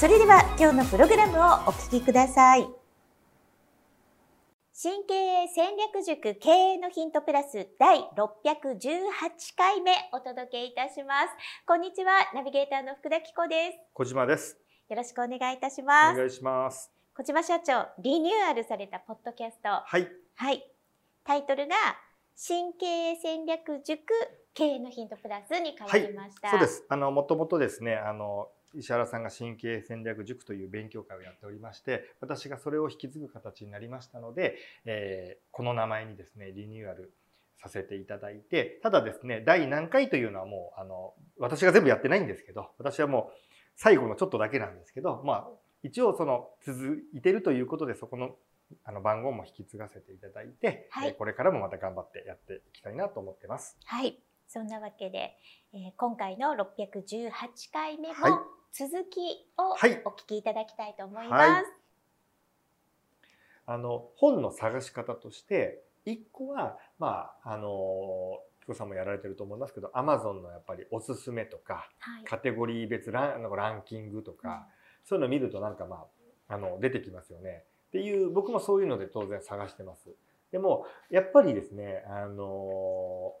それでは今日のプログラムをお聞きください。新経営戦略塾経営のヒントプラス第618回目お届けいたします。こんにちは、ナビゲーターの福田紀子です。小島です。よろしくお願いいたします。お願いします。小島社長、リニューアルされたポッドキャスト。はい。はい。タイトルが新経営戦略塾経営のヒントプラスに変わりました。はい、そうです。あのもともとですね、あの石原さんが神経戦略塾という勉強会をやっておりまして私がそれを引き継ぐ形になりましたので、えー、この名前にですねリニューアルさせていただいてただですね第何回というのはもうあの私が全部やってないんですけど私はもう最後のちょっとだけなんですけどまあ一応その続いてるということでそこのあの番号も引き継がせていただいて、はい、これからもまた頑張ってやっていきたいなと思ってます。はい。そんなわけで、えー、今回の618回目も、続きをお聞きいただきたいと思います。はい、あの本の探し方として一個はまああのピコさんもやられてると思いますけどアマゾンのやっぱりおすすめとか、はい、カテゴリー別ランランキングとか、うん、そういうのを見るとなんかまああの出てきますよね。っていう僕もそういうので当然探してます。でもやっぱりですねあの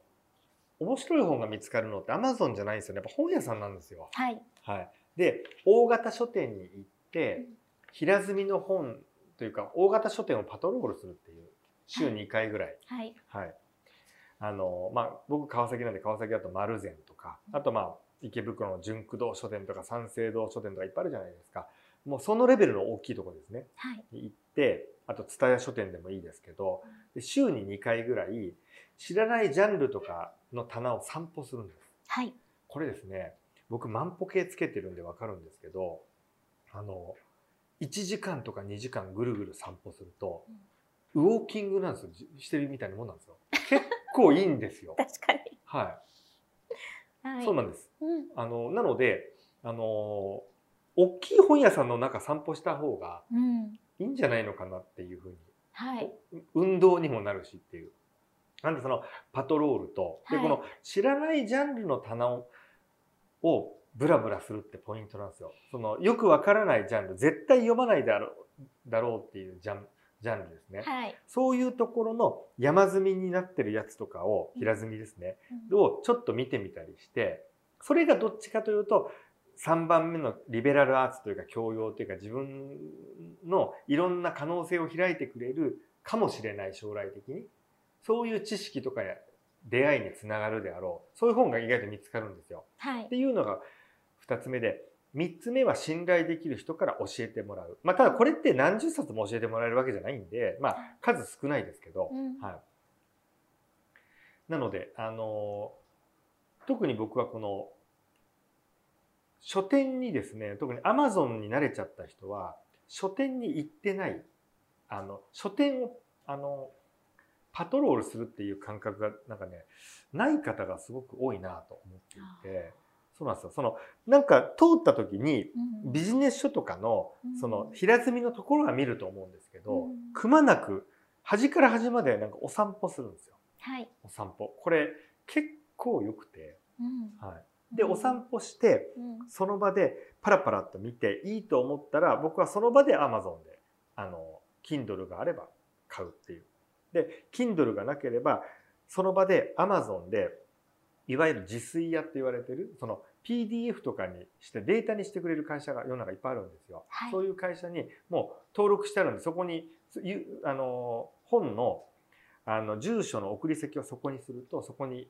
面白い本が見つかるのってアマゾンじゃないんですよね。やっぱ本屋さんなんですよ。はい。はい。で大型書店に行って平積みの本というか大型書店をパトロールするっていう週2回ぐらい。はい。はい。あのまあ僕川崎なんで川崎だと丸善とかあとまあ池袋の純駆動書店とか三省堂書店とかいっぱいあるじゃないですか。もうそのレベルの大きいところですね。はい。行ってあと蔦屋書店でもいいですけど、で週に2回ぐらい知らないジャンルとかの棚を散歩するんです。はい。これですね僕万歩計つけてるんで分かるんですけどあの1時間とか2時間ぐるぐる散歩すると、うん、ウォーキングなんですよ。してるみたいなもんなんですよ。結構いいんですよ。確かに。はい、はい、そうなんです、うん、あのなのであの大きい本屋さんの中散歩した方がいいんじゃないのかなっていうふうに、はい、運動にもなるしっていう。なんでそのパトロールと、でこの知らないジャンルの棚ををブラブラするってポイントなんですよ。そのよくわからないジャンル絶対読まないだろうだろうっていうジャンジャンルですね、はい、そういうところの山積みになってるやつとかを平積みですね、うん、をちょっと見てみたりしてそれがどっちかというと3番目のリベラルアーツというか教養というか自分のいろんな可能性を開いてくれるかもしれない将来的に。そういう知識とか出会いにつながるであろうそういう本が意外と見つかるんですよ。はい、っていうのが2つ目で3つ目は信頼できる人から教えてもらう。まあ、ただこれって何十冊も教えてもらえるわけじゃないんで、まあ、数少ないですけど、うん、はい。なので、あの特に僕はこの書店にですね特にアマゾンに慣れちゃった人は書店に行ってないあの書店をあのパトロールするっていう感覚がなんかねない方がすごく多いなと思っていてそうなんですよ。そのなんか通った時にビジネス書とかのその平積みのところは見ると思うんですけど、くまなく端から端までなんかお散歩するんですよ。はい、お散歩。これ結構良くて、はい、でお散歩して、その場でパラパラっと見ていいと思ったら僕はその場で Amazon であの Kindle があれば買うっていうで Kindle がなければその場で Amazon でいわゆる自炊屋って言われてるその PDF とかにしてデータにしてくれる会社が世の中いっぱいあるんですよ。はい、そういう会社にもう登録してあるんでそこにあの本のあの住所の送り先をそこにするとそこに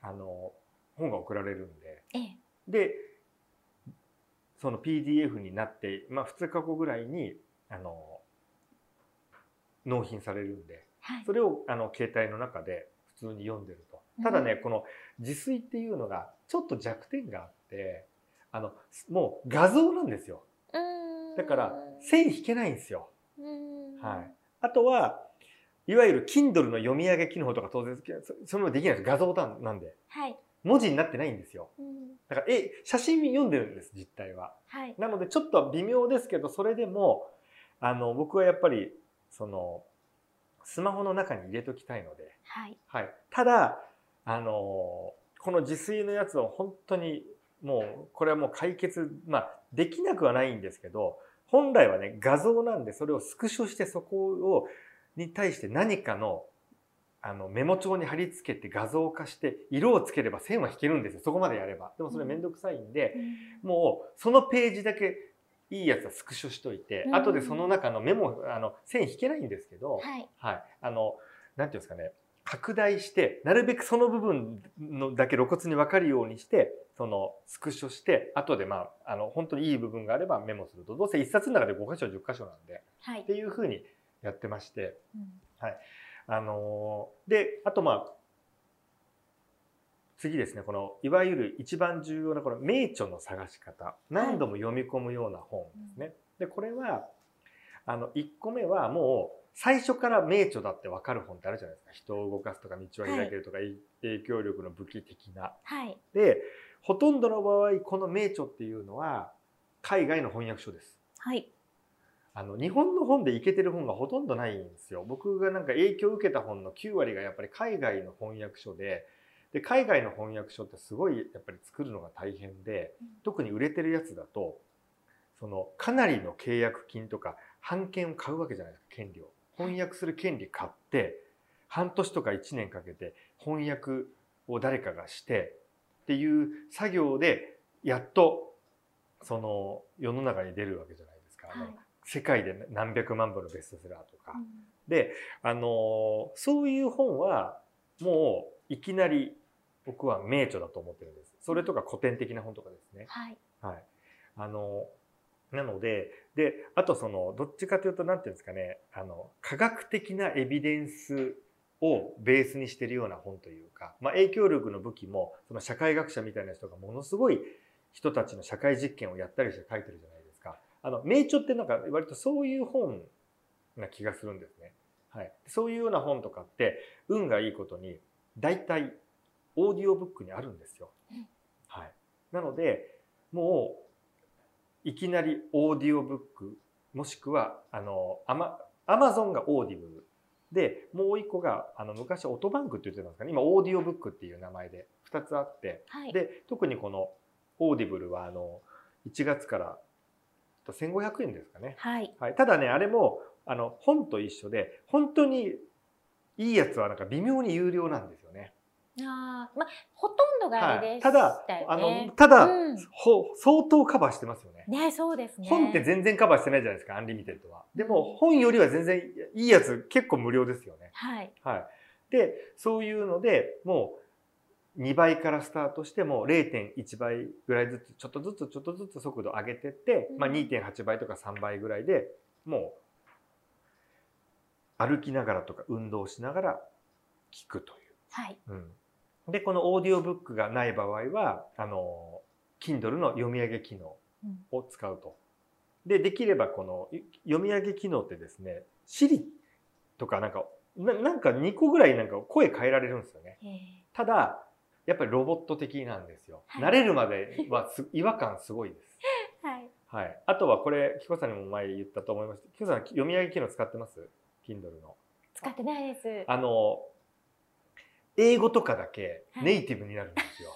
あの本が送られるんで、ええ、でその PDF になって、まあ、2日後ぐらいにあの納品されるんでそれをあの携帯の中で普通に読んでると。ただね、この自炊っていうのがちょっと弱点があってあのもう画像なんですよ。だから線引けないんですよ。はい、あとはいわゆる Kindle の読み上げ機能とか当然それもできないです。画像なんで、はい、文字になってないんですよ。だからえ写真読んでるんです実態は。はい、なのでちょっと微妙ですけどそれでもあの僕はやっぱりそのスマホの中に入れときたいので、はい、はい、ただあのこの自炊のやつを本当にもうこれはもう解決まあできなくはないんですけど本来はね画像なんでそれをスクショしてそこをに対して何かのあのメモ帳に貼り付けて画像化して色をつければ線は引けるんですよ。そこまでやれば。でもそれめんどくさいんで、うん、もうそのページだけいいやつはスクショしといて、うん、後でその中のメモあの線引けないんですけど、はい、はい、あのなんていうんですかね。拡大してなるべくその部分のだけ露骨に分かるようにしてそのスクショして後でまああの本当にいい部分があればメモすると。どうせ一冊の中で5箇所10箇所なんで、はい、っていうふうにやってまして、うん、はい。あのであとまあ次ですねこのいわゆる一番重要なこの名著の探し方何度も読み込むような本ですね。はい、でこれはあの1個目はもう最初から名著だって分かる本ってあるじゃないですか人を動かすとか道を開けるとか、はい、影響力の武器的な。はい、でほとんどの場合この名著っていうのは海外の翻訳書です。はい、あの日本の本でいけてる本がほとんどないんですよ。僕がなんか影響を受けた本の9割がやっぱり海外の翻訳書で、で海外の翻訳書ってすごいやっぱり作るのが大変で、特に売れてるやつだと、そのかなりの契約金とか版権を買うわけじゃないですか、権利を。翻訳する権利買って、半年とか1年かけて翻訳を誰かがしてっていう作業でやっとその世の中に出るわけじゃないですか。はい。世界で何百万部のベストセラーとか、うん、であのそういう本はもういきなり僕は名著だと思ってるんです。それとか古典的な本とかですね。はい、はい、あのなのでであとそのどっちかというと何て言うんですかね。あの科学的なエビデンスをベースにしてるような本というか、まあ、影響力の武器もその社会学者みたいな人がものすごい人たちの社会実験をやったりして書いてるじゃないあの名著ってなんか割とそういう本な気がするんですね。はい、そういうような本とかって運がいいことに大体オーディオブックにあるんですよ。はい、なのでもういきなりオーディオブックもしくはあのアマアマゾンが Audible でもう一個があの昔オトバンクって言ってたんですかね今オーディオブックっていう名前で2つあって、はい、で特にこの Audible はあの1月から1500円ですかね。はい。はい、ただね、あれも、あの、本と一緒で、本当にいいやつはなんか微妙に有料なんですよね。あまあ、ほとんどがあれでした、ねはい、ただ、あの、ただ、うん、ほ相当カバーしてますよね。ね、そうですね。本って全然カバーしてないじゃないですか、 Unlimited は。でも、本よりは全然いいやつ結構無料ですよね。はい。はい。で、そういうので、もう、2倍からスタートしても0.1倍ぐらいずつちょっとずつちょっとずつ速度上げてって、まあ、2.8倍とか3倍ぐらいでもう歩きながらとか運動しながら聞くという。はいうん、でこのオーディオブックがない場合はあの Kindle の読み上げ機能を使うと。でできればこの読み上げ機能ってですね Siri とかなんかなんか2個ぐらいなんか声変えられるんですよね。ただやっぱりロボット的なんですよ。はい、慣れるまでは 違和感すごいです。はい。はい。あとはこれ、キコさんにも前言ったと思います。キコさん、読み上げ機能使ってます ?Kindle の。使ってないです。あの、英語とかだけネイティブになるんですよ。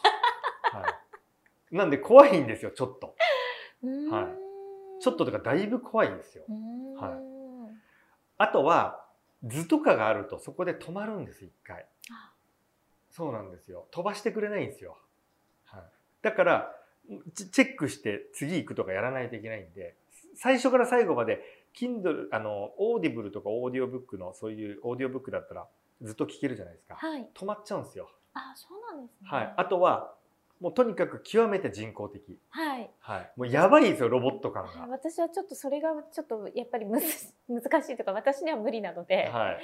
はい、はい。なんで怖いんですよ、ちょっと。はい。ちょっととかだいぶ怖いんですよ。はい。あとは、図とかがあるとそこで止まるんです、一回。そうなんですよ飛ばしてくれないんですよ、はい、だからチェックして次行くとかやらないといけないんで最初から最後まで Kindle あの Audible とかオーディオブックのそういうオーディオブックだったらずっと聞けるじゃないですか、はい、止まっちゃうんですよあそうなんですね、はい、あとはもうとにかく極めて人工的。はい。はい。もうやばいですよ、ロボット感が。私はちょっとそれがちょっとやっぱりむ 難しいとか、私には無理なので。はい。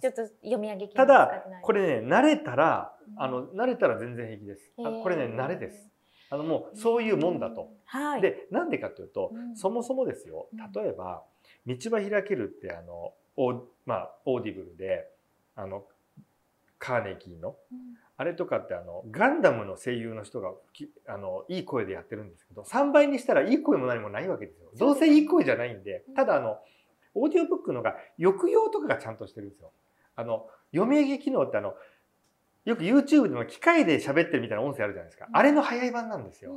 ちょっと読み上げただこれね慣れたらあの慣れたら全然平気です。あこれね慣れです。ああのもうそういうもんだと。はい、でなんでかというと、うん、そもそもですよ例えば「道は開ける」ってあのオ,、まあ、 Audible であのカーネギーの、うん、あれとかってあのガンダムの声優の人があのいい声でやってるんですけど3倍にしたらいい声も何もないわけですよ。どうせいい声じゃないんでただあのオーディオブックのが抑揚とかがちゃんとしてるんですよ。あの読み上げ機能ってあのよく YouTube でも機械で喋ってるみたいな音声あるじゃないですか。あれの早い版なんですよ。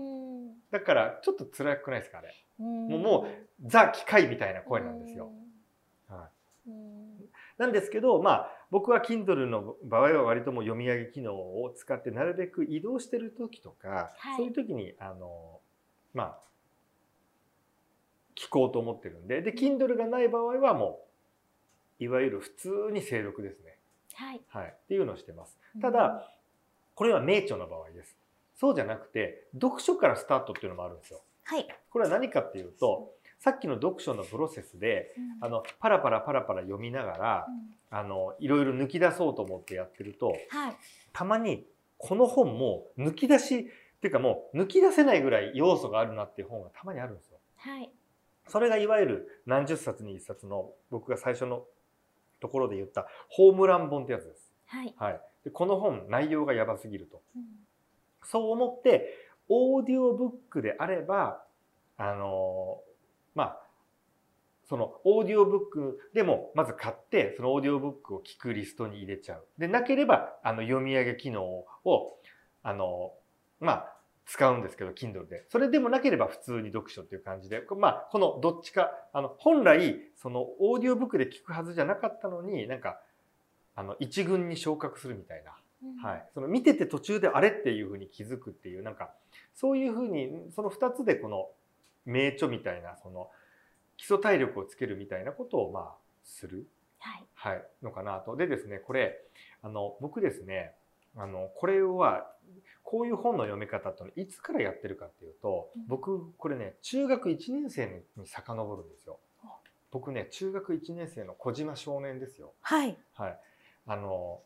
だからちょっと辛くないですかあれ。もうもうザ機械みたいな声なんですよ。はい、なんですけどまあ僕は Kindle の場合は割とも読み上げ機能を使ってなるべく移動してる時とか、はい、そういう時にあのまあ聞こうと思ってるんでで Kindle がない場合はもういわゆる普通に静録ですね。はい、はい、っていうのをしてます。ただ、これは名著の場合です。そうじゃなくて読書からスタートっていうのもあるんですよ。はい、これは何かっていうとさっきの読書のプロセスで、うん、あのパラパラパラパラ読みながら、うん、あのいろいろ抜き出そうと思ってやってると、はい、たまにこの本も抜き出しっていうかもう抜き出せないぐらい要素があるなっていう本がたまにあるんですよ。はい、それがいわゆる何十冊に一冊の僕が最初のところで言ったホームラン本ってやつです。はい。はい、でこの本内容がやばすぎると、うん、そう思ってオーディオブックであればあのまあそのオーディオブックでもまず買ってそのオーディオブックを聞くリストに入れちゃう。でなければあの読み上げ機能をあのまあ使うんですけど Kindle で。それでもなければ普通に読書っていう感じで。まあこのどっちかあの本来そのオーディオブックで聞くはずじゃなかったのになんかあの一軍に昇格するみたいな、うん、はい、その見てて途中であれっていうふうに気づくっていうなんかそういうふうにその2つでこの名著みたいなその基礎体力をつけるみたいなことをまあする、はい、はい、のかなと。でですねこれあの僕ですねあのこれはこういう本の読み方といつからやってるかっていうと、うん、僕これね中学1年生に遡るんですよ。僕ね中学1年生の小島少年ですよ。はい。はい。あの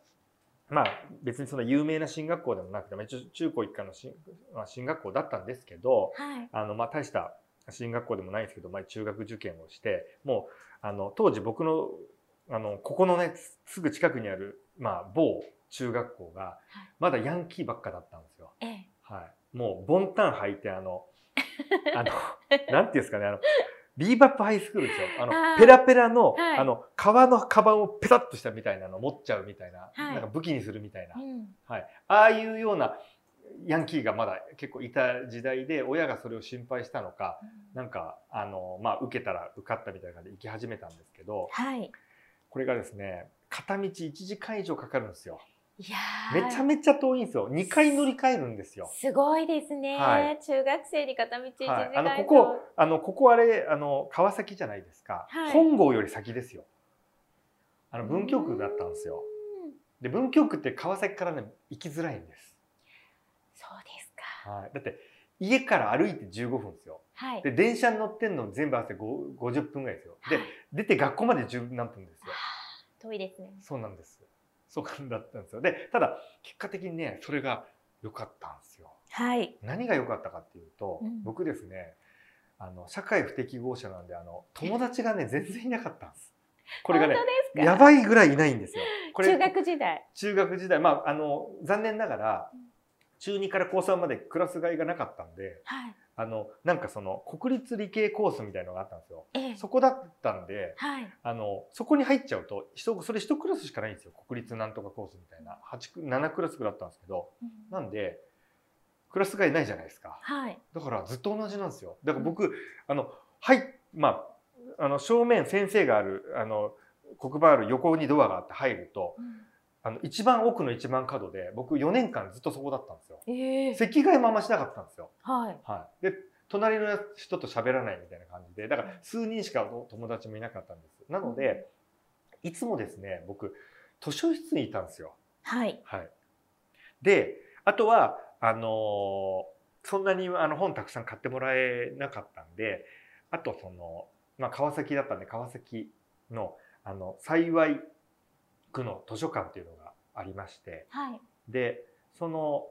まあ別にその有名な進学校でもなくて、まあ、中高一貫の進,、まあ、進学校だったんですけど、はい、あのまあ大した進学校でもないんですけど、まあ、中学受験をしてもうあの当時僕のあのここのねすぐ近くにある、まあ、某中学校がまだヤンキーばっかだったんですよ。はい、もうボンタン履いてあの あのなんていうんですかねあのビーバップハイスクールですよ。あのペラペラのはい、あの革のカバンをペタッとしたみたいなの持っちゃうみたいな。はい、なんか武器にするみたいな、うん、はい、ああいうようなヤンキーがまだ結構いた時代で親がそれを心配したのか、うん、なんかあの、まあ、受けたら受かったみたいな感じで行き始めたんですけど、はい、これがですね片道1時間以上かかるんですよ。いやめちゃめちゃ遠いんですよ。2回乗り換えるんですよ。すごいですね。はい、中学生に片道1時間、はい、あのここあのここあれあの川崎じゃないですか。はい、本郷より先ですよ。あの文京区だったんですよ。で文京区って川崎からね行きづらいんです。はい。だって家から歩いて15分ですよ。はい。で電車に乗ってんの全部合わせて50分ぐらいですよ。で、出て学校まで10何分ですよ。遠いですね。そうなんです。そうだったんですよ。で、ただ結果的にね、それが良かったんですよ。はい。何が良かったかっていうと、うん、僕ですね、あの社会不適合者なんであの友達がね全然いなかったんです。これがねやばいぐらいいないんですよ。これ中学時代。中学時代まああの残念ながら中2から高3までクラス替えがなかったんで、はい、あのなんかその国立理系コースみたいのがあったんですよ。ええ、そこだったんで、はい、あのそこに入っちゃうとそれ1クラスしかないんですよ。国立なんとかコースみたいな。8 7クラスぐらいあったんですけど、うん、なんでクラス替えないじゃないですか、はい、だからずっと同じなんですよ。だから僕、うん、あのはいまああの正面先生があるあの黒板ある横にドアがあって入ると。うんあの一番奥の一番角で僕4年間ずっとそこだったんですよ。えー、席替えもあんましなかったんですよ。はい。はい。で隣の人と喋らないみたいな感じでだから数人しか友達もいなかったんです。なので、いつもですね僕図書室にいたんですよ。はい。はい。であとはあのそんなにあの本たくさん買ってもらえなかったんであとその、まあ、川崎だったんで川崎のあの幸い区の図書館っていうのがありまして、はい、でその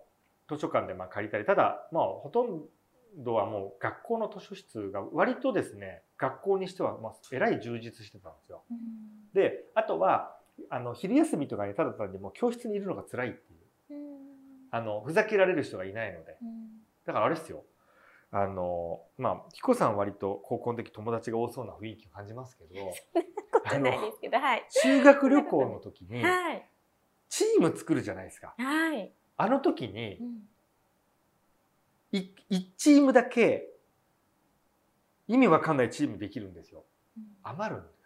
図書館でまあ借りたりただまあほとんどはもう学校の図書室が割とですね学校にしてはまあえらい充実してたんですよ。であとはあの昼休みとかにただ単にもう教室にいるのが辛いっていう、あのふざけられる人がいないので、だからあれですよ。あのまあ彦さん割と高校の時友達が多そうな雰囲気を感じますけど あの修学旅行の時にチーム作るじゃないですか。はい、あの時に、1チームだけ意味わかんないチームできるんですよ。余るんです。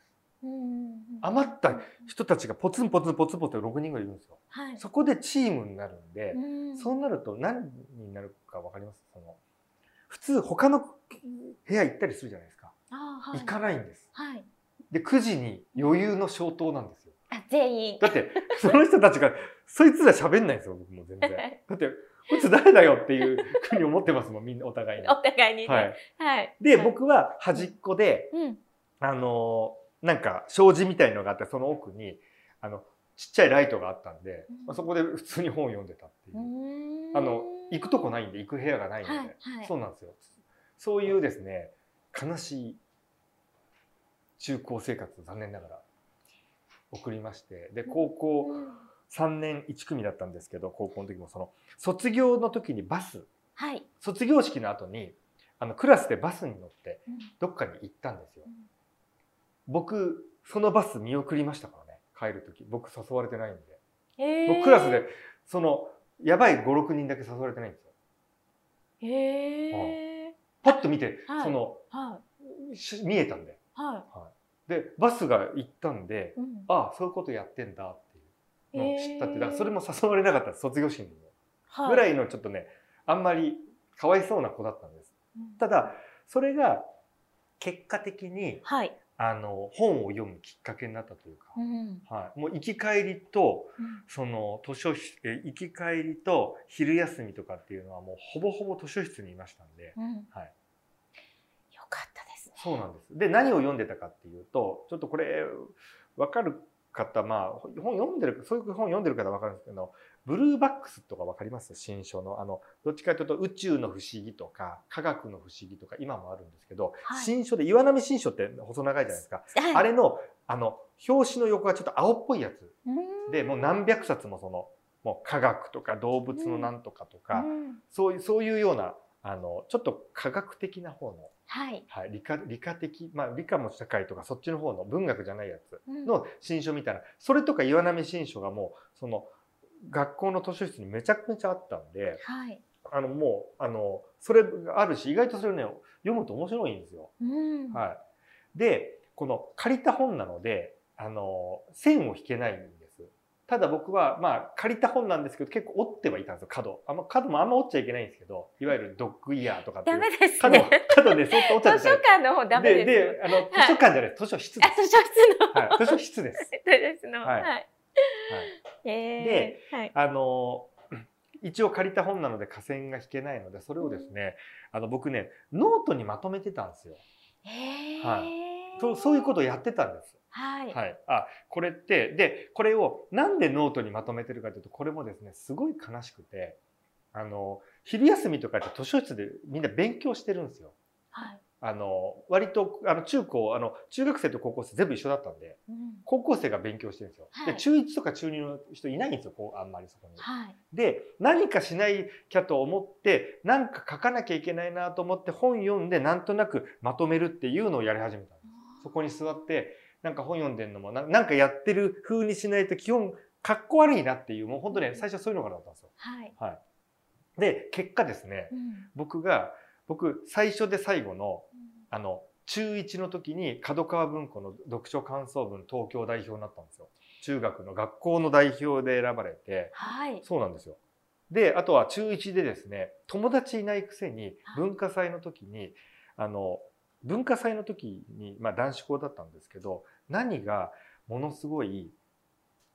余った人たちがポツンポツンポツンポツン6人ぐらいいるんですよ。はい、そこでチームになるんで、そうなると何になるかわかります？その普通他の部屋行ったりするじゃないですか。はい、行かないんです。はい、で9時に余裕の消灯なんですよ。あ全員。だってその人たちがそいつら喋んないんですよ僕も全然。だってこいつ誰だよっていうふうに思ってますもん、みんなお互いに。お互いに、ね、はい。はい。で、僕は端っこで、うん、あの、なんか障子みたいのがあって、その奥に、あの、ちっちゃいライトがあったんで、まあ、そこで普通に本を読んでたっていう。あの、行くとこないんで、行く部屋がないんで、はいはい、そうなんですよ。そういうですね、悲しい中高生活残念ながら送りまして、で、高校、3年1組だったんですけど高校の時もその卒業の時にバス、はい、卒業式の後にあのクラスでバスに乗ってどっかに行ったんですよ。うん、僕そのバス見送りましたからね帰る時。僕誘われてないんで、えー、僕クラスでそのやばい56人だけ誘われてないんですよ。へえー、パッと見て、はい、その、はい、見えたんで、はい。はい、でバスが行ったんで、うん、ああそういうことやってんだの知ったって、だからそれも誘われなかった卒業式にも、ぐらいのちょっとねあんまりかわいそうな子だったんです。ただそれが結果的に、はい、あの本を読むきっかけになったというか、うん、はい、もう行き帰りと、うん、その図書室え行き帰りと昼休みとかっていうのはもうほぼほぼ図書室にいましたんで、うん、はい。そうなんです。で何を読んでたかっていうとちょっとこれ分かる方、まあ、本読んでる、そういう本読んでる方はわかるんですけど、ブルーバックスとかわかります？新書の。あの、どっちかというと宇宙の不思議とか、科学の不思議とか、今もあるんですけど、はい、新書で、岩波新書って細長いじゃないですか。はい、あれの、あの、表紙の横がちょっと青っぽいやつ。で、もう何百冊もその、もう科学とか動物のなんとかとか、そういう、そういうような、あの、ちょっと科学的な方のはい、はい、理科理科的、まあ、理科も社会とかそっちの方の文学じゃないやつの新書みたいな、うん、それとか岩波新書がもうその学校の図書室にめちゃくちゃあったんで、はい、あのもうあのそれがあるし意外とそれね読むと面白いんですよ。うん、はい、でこの借りた本なのであの線を引けないんでただ僕は、まあ、借りた本なんですけど、結構折ってはいたんですよ、角。あんま、角もあんま折っちゃいけないんですけど、いわゆるドッグイヤーとかっていう。ダメですね。角、角でそっと折っちゃって。図書館の方ダメです。で、で、あの、図書館じゃない、図書室です。図書室の。はい、図書室です。図書室の。はい。はい。で、はい、あの、一応借りた本なので下線が引けないので、それをですね、あの、僕ね、ノートにまとめてたんですよ。はい。そう、そういうことをやってたんです。はい、はい、あこれってでこれをなんでノートにまとめてるかというとこれもですねすごい悲しくてあの昼休みとかって図書室でみんな勉強してるんですよ。はい、あの割とあの中高あの中学生と高校生全部一緒だったんで、うん、高校生が勉強してるんですよ。はい、で中1とか中2の人いないんですよこうあんまりそこに。はい、で何かしないきゃと思って何か書かなきゃいけないなと思って本読んでなんとなくまとめるっていうのをやり始めたんです。そこに座ってなんか本読んでんのもな、なんかやってる風にしないと基本、かっこ悪いなっていう、もう本当ね、最初そういうのがあったんですよ。はい。はい。で、結果ですね、うん、僕が、僕、最初で最後の、あの、中1の時に角川文庫の読書感想文東京代表になったんですよ。中学の学校の代表で選ばれて、はい、そうなんですよ。で、あとは中1でですね、友達いないくせに文化祭の時に、あの、文化祭の時に、まあ男子校だったんですけど、何がものすごい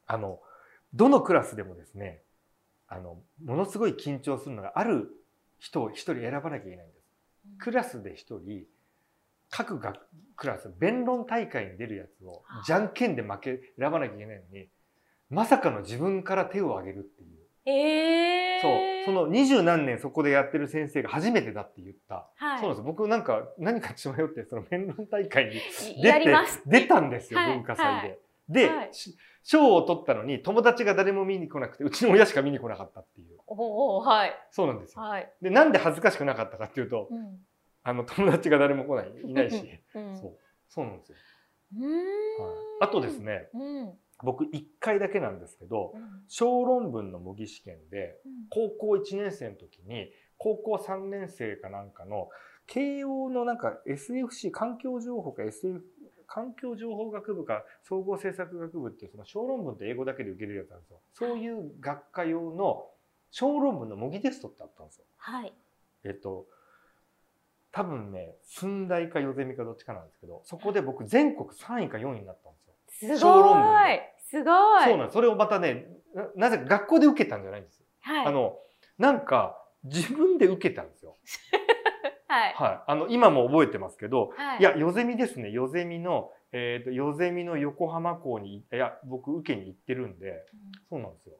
あのどのクラスでもですねあのものすごい緊張するのがある人を一人選ばなきゃいけないんです。クラスで一人各学クラス弁論大会に出るやつをじゃんけんで負け選ばなきゃいけないのにまさかの自分から手を挙げるっていう。えーそう。その二十何年そこでやってる先生が初めてだって言った、はい、そうなんです。僕なんか何か血迷ってその弁論大会に出て出たんですよ、文化祭で。で、賞を取ったのに友達が誰も見に来なくてうちの親しか見に来なかったっていう。おおはい。そうなんですよ。はい、でなんで恥ずかしくなかったかっていうと、うん、あの友達が誰も来ないいないし、うん、そう。そうなんですよ。はい、あとですね、うん、僕1回だけなんですけど、小論文の模擬試験で高校1年生の時に高校3年生かなんかの慶応のなんか SFC 環境情報か SF 環境情報学部か総合政策学部っていうその小論文って英語だけで受けれるやつなんですよ。そういう学科用の小論文の模擬テストってあったんですよ。はい。えっと多分ね寸大かよゼミかどっちかなんですけどそこで僕全国3位か4位になったんですよ。すごいすごいそうなんそれをまたねなぜか学校で受けたんじゃないんです。はい、あのなんか自分で受けたんですよ。はい。はい。あの、今も覚えてますけど、はい、いや、ヨゼミですね。ヨゼミの、えっ、ー、と、ヨゼミの横浜港に、いや、僕、受けに行ってるんで、うん、そうなんですよ。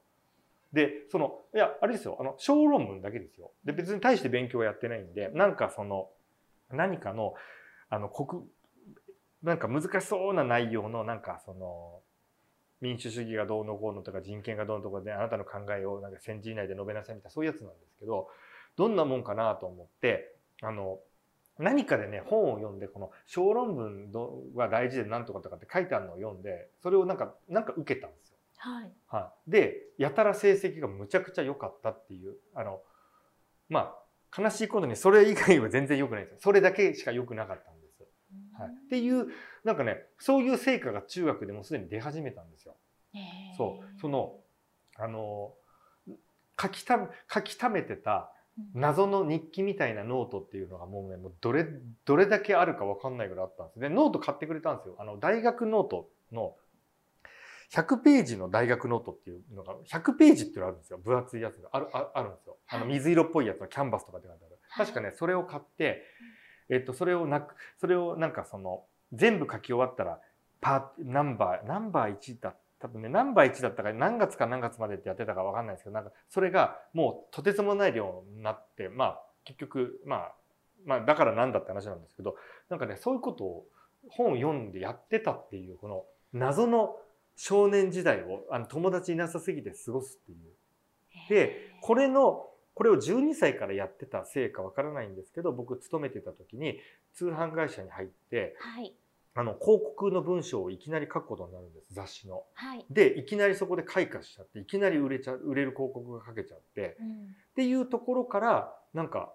で、その、いや、あれですよ。あの、小論文だけですよ。で、別に大して勉強はやってないんで、なんかその、何かの、あの、国、なんか難しそうな内容の、なんかその、民主主義がどうのこうのとか人権がどうのとかであなたの考えをなんか戦時以内で述べなさいみたいなそういうやつなんですけどどんなもんかなと思ってあの何かでね本を読んでこの小論文は大事で何とかとかって書いてあるのを読んでそれをなんかなんか受けたんですよ。はい、はい、でやたら成績がむちゃくちゃ良かったっていうあのまあ悲しいことにそれ以外は全然良くないですそれだけしか良くなかったんです。はい、っていうなんかねそういう成果が中学でもすでに出始めたんですよ。そう。そのあの書きた書き溜めてた謎の日記みたいなノートっていうのがもうねもうどれどれだけあるか分かんないぐらいあったんです。でノート買ってくれたんですよ。あの大学ノートの100ページの大学ノートっていうのが100ページっていうのがあるんですよ。分厚いやつが。あるああるんですよ。あの水色っぽいやつのキャンパスとかって書いてある。確かねそれを買ってえっとそれをなくそれをなんかその全部書き終わったらパーナンバーナンバー1だ多分ね、ナンバー1だったか何月か何月までってやってたかわかんないですけど、なんか、それがもうとてつもない量になって、まあ、結局、まあ、まあ、だからなんだって話なんですけど、なんかね、そういうことを本を読んでやってたっていう、この謎の少年時代をあの友達いなさすぎて過ごすっていう。で、これの、これを12歳からやってたせいかわからないんですけど、僕勤めてた時に通販会社に入って、はい、あの広告の文章をいきなり書くことになるんです雑誌の。はい、でいきなりそこで開花しちゃっていきなり売れちゃ売れる広告が書けちゃって、うん、っていうところからなんか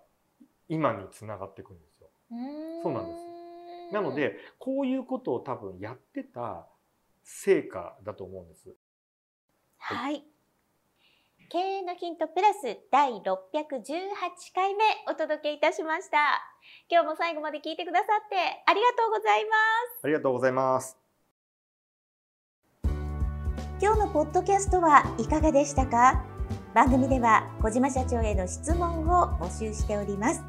今につながっていくんですよ。そうなんです。なのでこういうことを多分やってた成果だと思うんです。はい、はい経営のヒントプラス第618回目お届けいたしました。今日も最後まで聞いてくださってありがとうございます。ありがとうございます。今日のポッドキャストはいかがでしたか？番組では小島社長への質問を募集しております。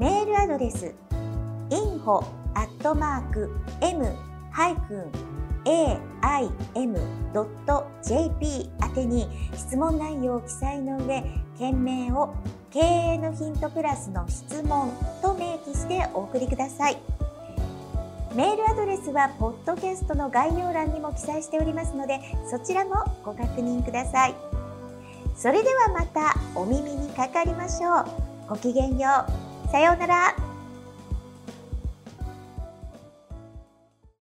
メールアドレス info m aim.jp 宛てに質問内容を記載の上、件名を経営のヒントプラスの質問と明記してお送りください。メールアドレスはポッドキャストの概要欄にも記載しておりますので、そちらもご確認ください。それではまたお耳にかかりましょう。ごきげんよう。さようなら。